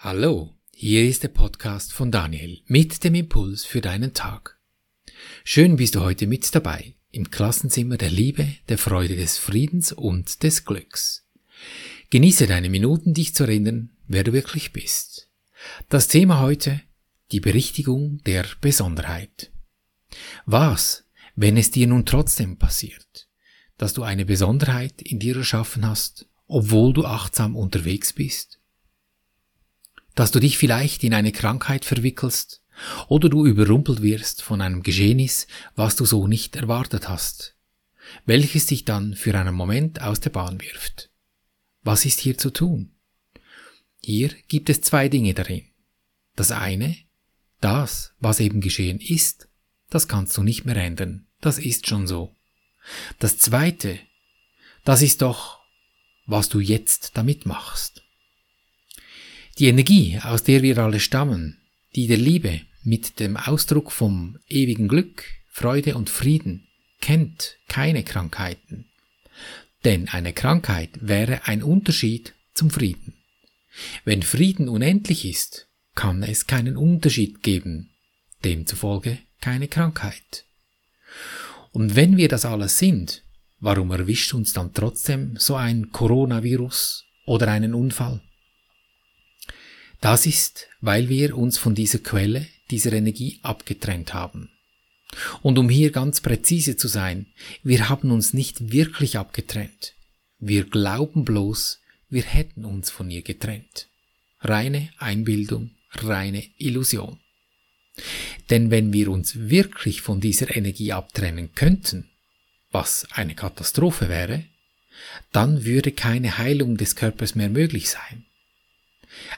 Hallo, hier ist der Podcast von Daniel mit dem Impuls für deinen Tag. Schön bist du heute mit dabei im Klassenzimmer der Liebe, der Freude, des Friedens und des Glücks. Genieße deine Minuten, dich zu erinnern, wer du wirklich bist. Das Thema heute, die Berichtigung der Besonderheit. Was, wenn es dir nun trotzdem passiert, dass du eine Besonderheit in dir erschaffen hast, obwohl du achtsam unterwegs bist? Dass du dich vielleicht in eine Krankheit verwickelst oder du überrumpelt wirst von einem Geschehnis, was du so nicht erwartet hast, welches dich dann für einen Moment aus der Bahn wirft. Was ist hier zu tun? Hier gibt es zwei Dinge darin. Das eine, das, was eben geschehen ist, das kannst du nicht mehr ändern, das ist schon so. Das zweite, das ist doch, was du jetzt damit machst. Die Energie, aus der wir alle stammen, die der Liebe mit dem Ausdruck vom ewigen Glück, Freude und Frieden, kennt keine Krankheiten. Denn eine Krankheit wäre ein Unterschied zum Frieden. Wenn Frieden unendlich ist, kann es keinen Unterschied geben, demzufolge keine Krankheit. Und wenn wir das alles sind, warum erwischt uns dann trotzdem so ein Coronavirus oder einen Unfall? Das ist, weil wir uns von dieser Quelle, dieser Energie abgetrennt haben. Und um hier ganz präzise zu sein, wir haben uns nicht wirklich abgetrennt. Wir glauben bloß, wir hätten uns von ihr getrennt. Reine Einbildung, reine Illusion. Denn wenn wir uns wirklich von dieser Energie abtrennen könnten, was eine Katastrophe wäre, dann würde keine Heilung des Körpers mehr möglich sein.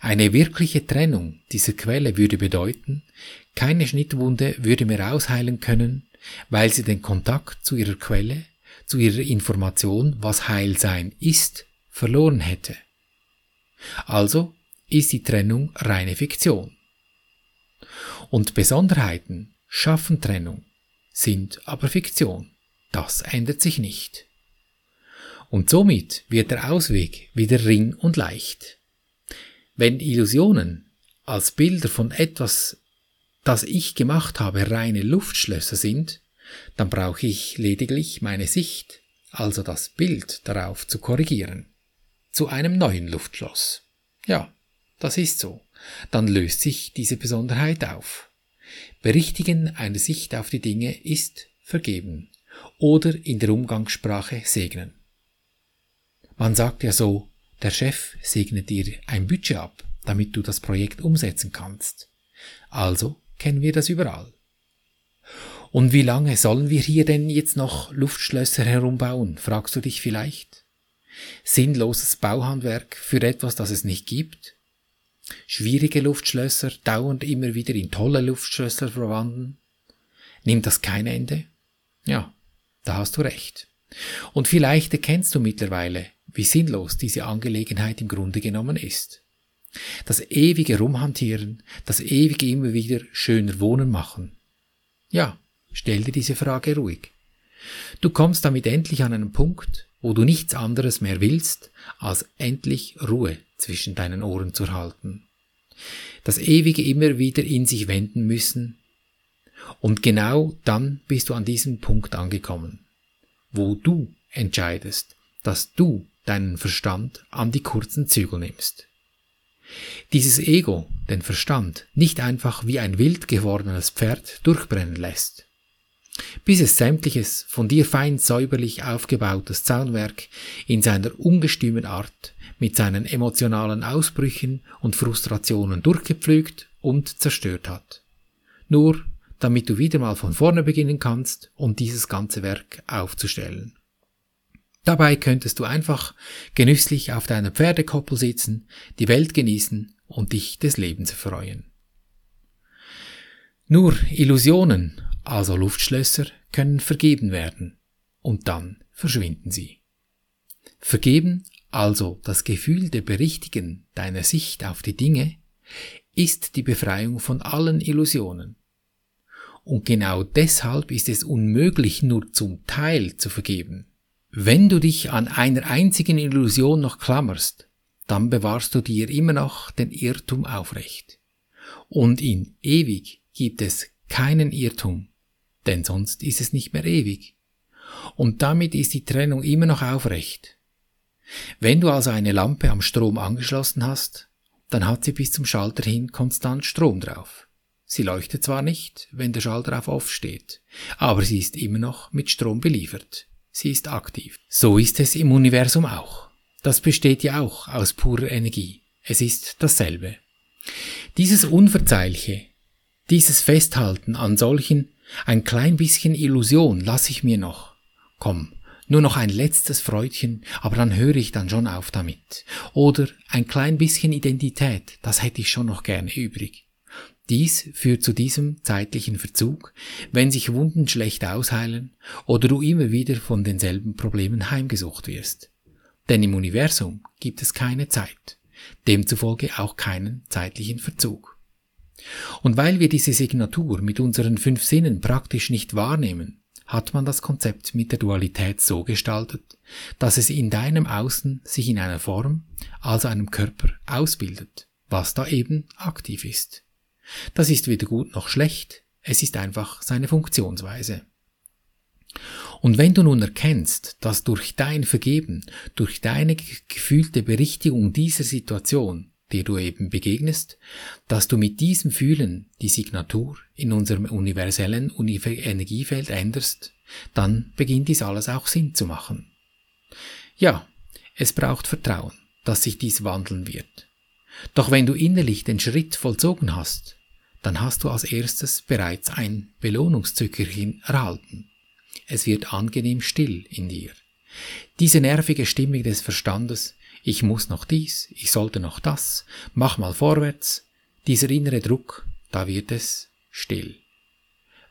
Eine wirkliche Trennung dieser Quelle würde bedeuten, keine Schnittwunde würde mehr ausheilen können, weil sie den Kontakt zu ihrer Quelle, zu ihrer Information, was Heilsein ist, verloren hätte. Also ist die Trennung reine Fiktion. Und Besonderheiten schaffen Trennung, sind aber Fiktion. Das ändert sich nicht. Und somit wird der Ausweg wieder ring und leicht. Wenn Illusionen als Bilder von etwas, das ich gemacht habe, reine Luftschlösser sind, dann brauche ich lediglich meine Sicht, also das Bild darauf zu korrigieren. Zu einem neuen Luftschloss. Ja, das ist so. Dann löst sich diese Besonderheit auf. Berichtigen einer Sicht auf die Dinge ist vergeben oder in der Umgangssprache segnen. Man sagt ja so, der Chef segnet dir ein Budget ab, damit du das Projekt umsetzen kannst. Also kennen wir das überall. Und wie lange sollen wir hier denn jetzt noch Luftschlösser herumbauen, fragst du dich vielleicht? Sinnloses Bauhandwerk für etwas, das es nicht gibt? Schwierige Luftschlösser dauernd immer wieder in tolle Luftschlösser verwandeln? Nimmt das kein Ende? Ja, da hast du recht. Und vielleicht erkennst du mittlerweile, wie sinnlos diese Angelegenheit im Grunde genommen ist. Das ewige Rumhantieren, das ewige immer wieder schöner Wohnen machen. Ja, stell dir diese Frage ruhig. Du kommst damit endlich an einen Punkt, wo du nichts anderes mehr willst, als endlich Ruhe zwischen deinen Ohren zu halten. Das ewige immer wieder in sich wenden müssen. Und genau dann bist du an diesem Punkt angekommen, wo du entscheidest, dass du deinen Verstand an die kurzen Zügel nimmst. Dieses Ego, den Verstand, nicht einfach wie ein wild gewordenes Pferd durchbrennen lässt. Bis es sämtliches von dir fein säuberlich aufgebautes Zaunwerk in seiner ungestümen Art mit seinen emotionalen Ausbrüchen und Frustrationen durchgepflügt und zerstört hat. Nur damit du wieder mal von vorne beginnen kannst, um dieses ganze Werk aufzustellen. Dabei könntest du einfach genüsslich auf deiner Pferdekoppel sitzen, die Welt genießen und dich des Lebens erfreuen. Nur Illusionen, also Luftschlösser, können vergeben werden, und dann verschwinden sie. Vergeben, also das Gefühl der Berichtigen deiner Sicht auf die Dinge, ist die Befreiung von allen Illusionen. Und genau deshalb ist es unmöglich, nur zum Teil zu vergeben. Wenn du dich an einer einzigen Illusion noch klammerst, dann bewahrst du dir immer noch den Irrtum aufrecht. Und in ewig gibt es keinen Irrtum, denn sonst ist es nicht mehr ewig. Und damit ist die Trennung immer noch aufrecht. Wenn du also eine Lampe am Strom angeschlossen hast, dann hat sie bis zum Schalter hin konstant Strom drauf. Sie leuchtet zwar nicht, wenn der Schalter auf Off steht, aber sie ist immer noch mit Strom beliefert. Sie ist aktiv. So ist es im Universum auch. Das besteht ja auch aus purer Energie. Es ist dasselbe. Dieses Unverzeihliche, dieses Festhalten an solchen, ein klein bisschen Illusion lasse ich mir noch. Komm, nur noch ein letztes Freudchen, aber dann höre ich dann schon auf damit. Oder ein klein bisschen Identität, das hätte ich schon noch gerne übrig. Dies führt zu diesem zeitlichen Verzug, wenn sich Wunden schlecht ausheilen oder du immer wieder von denselben Problemen heimgesucht wirst. Denn im Universum gibt es keine Zeit, demzufolge auch keinen zeitlichen Verzug. Und weil wir diese Signatur mit unseren fünf Sinnen praktisch nicht wahrnehmen, hat man das Konzept mit der Dualität so gestaltet, dass es in deinem Außen sich in einer Form, also einem Körper, ausbildet, was da eben aktiv ist. Das ist weder gut noch schlecht, es ist einfach seine Funktionsweise. Und wenn du nun erkennst, dass durch dein Vergeben, durch deine gefühlte Berichtigung dieser Situation, der du eben begegnest, dass du mit diesem Fühlen die Signatur in unserem universellen Energiefeld änderst, dann beginnt dies alles auch Sinn zu machen. Ja, es braucht Vertrauen, dass sich dies wandeln wird. Doch wenn du innerlich den Schritt vollzogen hast, dann hast du als erstes bereits ein Belohnungszückerchen erhalten. Es wird angenehm still in dir. Diese nervige Stimme des Verstandes, ich muss noch dies, ich sollte noch das, mach mal vorwärts, dieser innere Druck, da wird es still,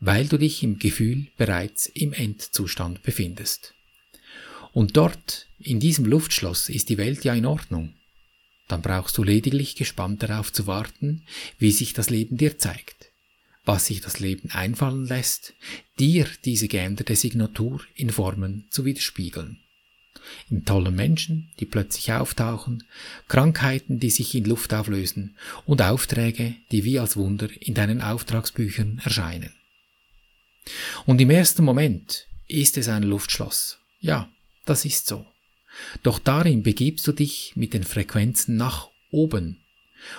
weil du dich im Gefühl bereits im Endzustand befindest. Und dort, in diesem Luftschloss, ist die Welt ja in Ordnung. Dann brauchst du lediglich gespannt darauf zu warten, wie sich das Leben dir zeigt, was sich das Leben einfallen lässt, dir diese geänderte Signatur in Formen zu widerspiegeln. In tollen Menschen, die plötzlich auftauchen, Krankheiten, die sich in Luft auflösen und Aufträge, die wie als Wunder in deinen Auftragsbüchern erscheinen. Und im ersten Moment ist es ein Luftschloss. Ja, das ist so. Doch darin begibst du dich mit den Frequenzen nach oben.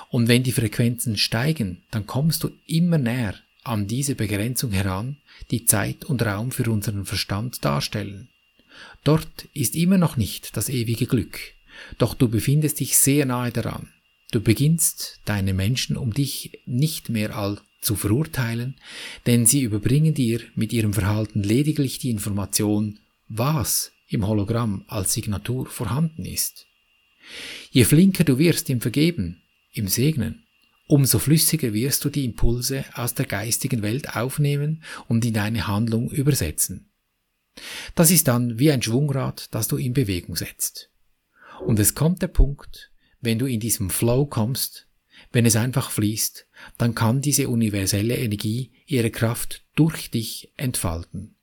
Und wenn die Frequenzen steigen, dann kommst du immer näher an diese Begrenzung heran, die Zeit und Raum für unseren Verstand darstellen. Dort ist immer noch nicht das ewige Glück, doch du befindest dich sehr nahe daran. Du beginnst deine Menschen um dich nicht mehr all zu verurteilen, denn sie überbringen dir mit ihrem Verhalten lediglich die Information, was im Hologramm als Signatur vorhanden ist. Je flinker du wirst im Vergeben, im Segnen, umso flüssiger wirst du die Impulse aus der geistigen Welt aufnehmen und in deine Handlung übersetzen. Das ist dann wie ein Schwungrad, das du in Bewegung setzt. Und es kommt der Punkt, wenn du in diesem Flow kommst, wenn es einfach fließt, dann kann diese universelle Energie ihre Kraft durch dich entfalten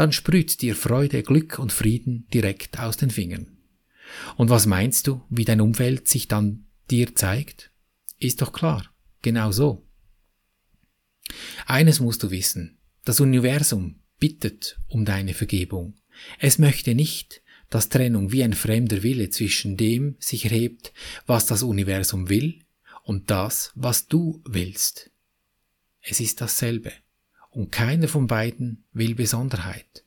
dann sprüht dir Freude, Glück und Frieden direkt aus den Fingern. Und was meinst du, wie dein Umfeld sich dann dir zeigt? Ist doch klar, genau so. Eines musst du wissen, das Universum bittet um deine Vergebung. Es möchte nicht, dass Trennung wie ein fremder Wille zwischen dem sich erhebt, was das Universum will, und das, was du willst. Es ist dasselbe und keiner von beiden will Besonderheit.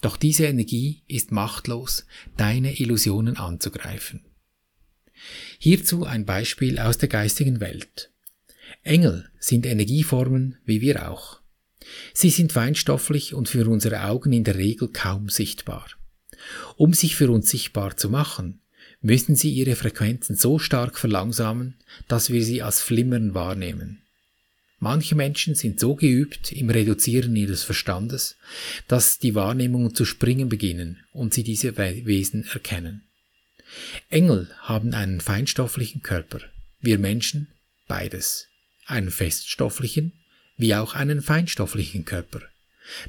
Doch diese Energie ist machtlos, deine Illusionen anzugreifen. Hierzu ein Beispiel aus der geistigen Welt. Engel sind Energieformen wie wir auch. Sie sind feinstofflich und für unsere Augen in der Regel kaum sichtbar. Um sich für uns sichtbar zu machen, müssen sie ihre Frequenzen so stark verlangsamen, dass wir sie als Flimmern wahrnehmen. Manche Menschen sind so geübt im Reduzieren ihres Verstandes, dass die Wahrnehmungen zu springen beginnen und sie diese Wesen erkennen. Engel haben einen feinstofflichen Körper, wir Menschen beides, einen feststofflichen wie auch einen feinstofflichen Körper.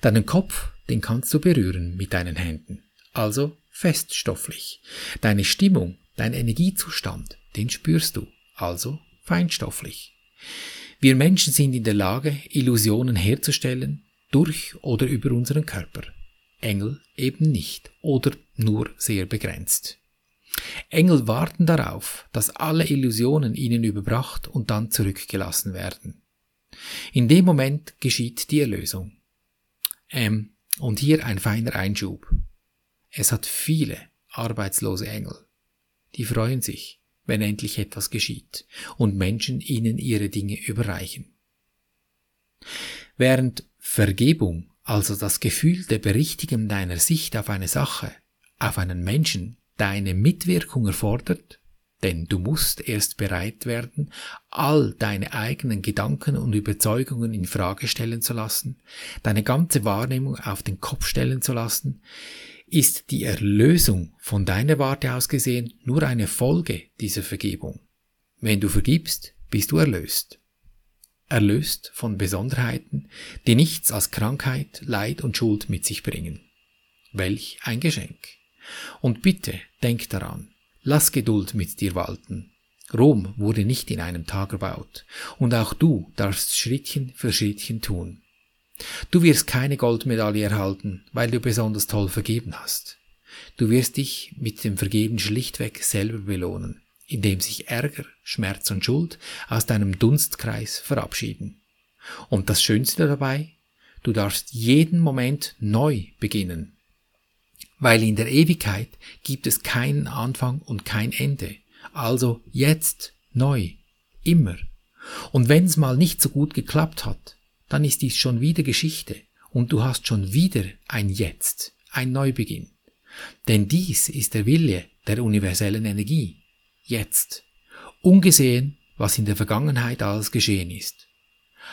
Deinen Kopf, den kannst du berühren mit deinen Händen, also feststofflich. Deine Stimmung, Dein Energiezustand, den spürst du, also feinstofflich. Wir Menschen sind in der Lage, Illusionen herzustellen, durch oder über unseren Körper. Engel eben nicht oder nur sehr begrenzt. Engel warten darauf, dass alle Illusionen ihnen überbracht und dann zurückgelassen werden. In dem Moment geschieht die Erlösung. Ähm, und hier ein feiner Einschub. Es hat viele arbeitslose Engel. Die freuen sich, wenn endlich etwas geschieht und Menschen ihnen ihre Dinge überreichen. Während Vergebung, also das Gefühl der Berichtigung deiner Sicht auf eine Sache, auf einen Menschen, deine Mitwirkung erfordert, denn du musst erst bereit werden, all deine eigenen Gedanken und Überzeugungen in Frage stellen zu lassen, deine ganze Wahrnehmung auf den Kopf stellen zu lassen, ist die Erlösung von deiner Warte aus gesehen nur eine Folge dieser Vergebung. Wenn du vergibst, bist du erlöst. Erlöst von Besonderheiten, die nichts als Krankheit, Leid und Schuld mit sich bringen. Welch ein Geschenk. Und bitte denk daran, lass Geduld mit dir walten. Rom wurde nicht in einem Tag erbaut, und auch du darfst Schrittchen für Schrittchen tun. Du wirst keine Goldmedaille erhalten, weil du besonders toll vergeben hast. Du wirst dich mit dem Vergeben schlichtweg selber belohnen, indem sich Ärger, Schmerz und Schuld aus deinem Dunstkreis verabschieden. Und das Schönste dabei, du darfst jeden Moment neu beginnen, weil in der Ewigkeit gibt es keinen Anfang und kein Ende. Also jetzt, neu, immer. Und wenn's mal nicht so gut geklappt hat, dann ist dies schon wieder Geschichte und du hast schon wieder ein Jetzt, ein Neubeginn. Denn dies ist der Wille der universellen Energie. Jetzt. Ungesehen, was in der Vergangenheit alles geschehen ist.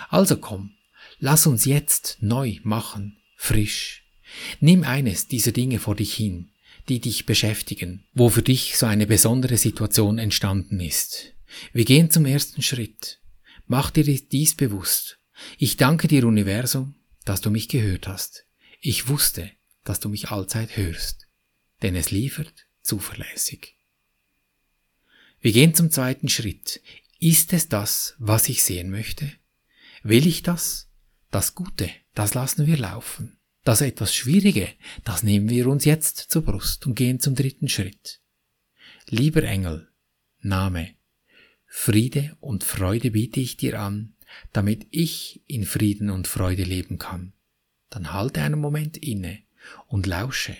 Also komm, lass uns jetzt neu machen, frisch, Nimm eines dieser Dinge vor dich hin, die dich beschäftigen, wo für dich so eine besondere Situation entstanden ist. Wir gehen zum ersten Schritt. Mach dir dies bewusst. Ich danke dir, Universum, dass du mich gehört hast. Ich wusste, dass du mich allzeit hörst, denn es liefert zuverlässig. Wir gehen zum zweiten Schritt. Ist es das, was ich sehen möchte? Will ich das? Das Gute, das lassen wir laufen. Das etwas Schwierige, das nehmen wir uns jetzt zur Brust und gehen zum dritten Schritt. Lieber Engel, Name, Friede und Freude biete ich dir an, damit ich in Frieden und Freude leben kann. Dann halte einen Moment inne und lausche.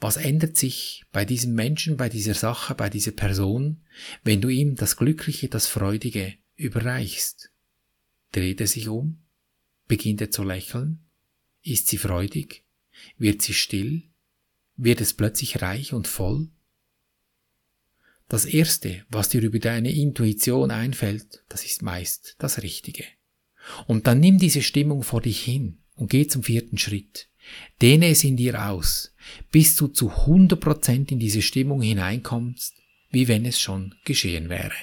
Was ändert sich bei diesem Menschen, bei dieser Sache, bei dieser Person, wenn du ihm das Glückliche, das Freudige überreichst? Dreht er sich um? Beginnt er zu lächeln? Ist sie freudig? Wird sie still? Wird es plötzlich reich und voll? Das Erste, was dir über deine Intuition einfällt, das ist meist das Richtige. Und dann nimm diese Stimmung vor dich hin und geh zum vierten Schritt. Dehne es in dir aus, bis du zu 100% in diese Stimmung hineinkommst, wie wenn es schon geschehen wäre.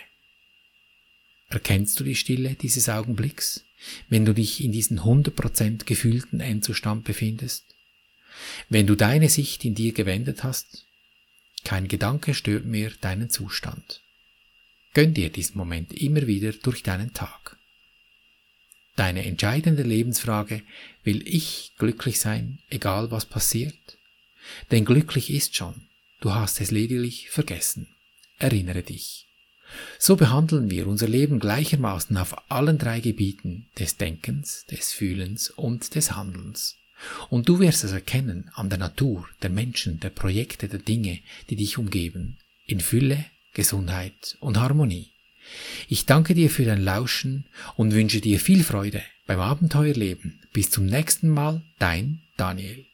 Erkennst du die Stille dieses Augenblicks? wenn du dich in diesen 100% gefühlten Endzustand befindest? Wenn du deine Sicht in dir gewendet hast? Kein Gedanke stört mehr deinen Zustand. Gönn dir diesen Moment immer wieder durch deinen Tag. Deine entscheidende Lebensfrage, will ich glücklich sein, egal was passiert? Denn glücklich ist schon, du hast es lediglich vergessen. Erinnere dich. So behandeln wir unser Leben gleichermaßen auf allen drei Gebieten des Denkens, des Fühlens und des Handelns. Und du wirst es erkennen an der Natur, der Menschen, der Projekte, der Dinge, die dich umgeben, in Fülle, Gesundheit und Harmonie. Ich danke dir für dein Lauschen und wünsche dir viel Freude beim Abenteuerleben. Bis zum nächsten Mal, dein Daniel.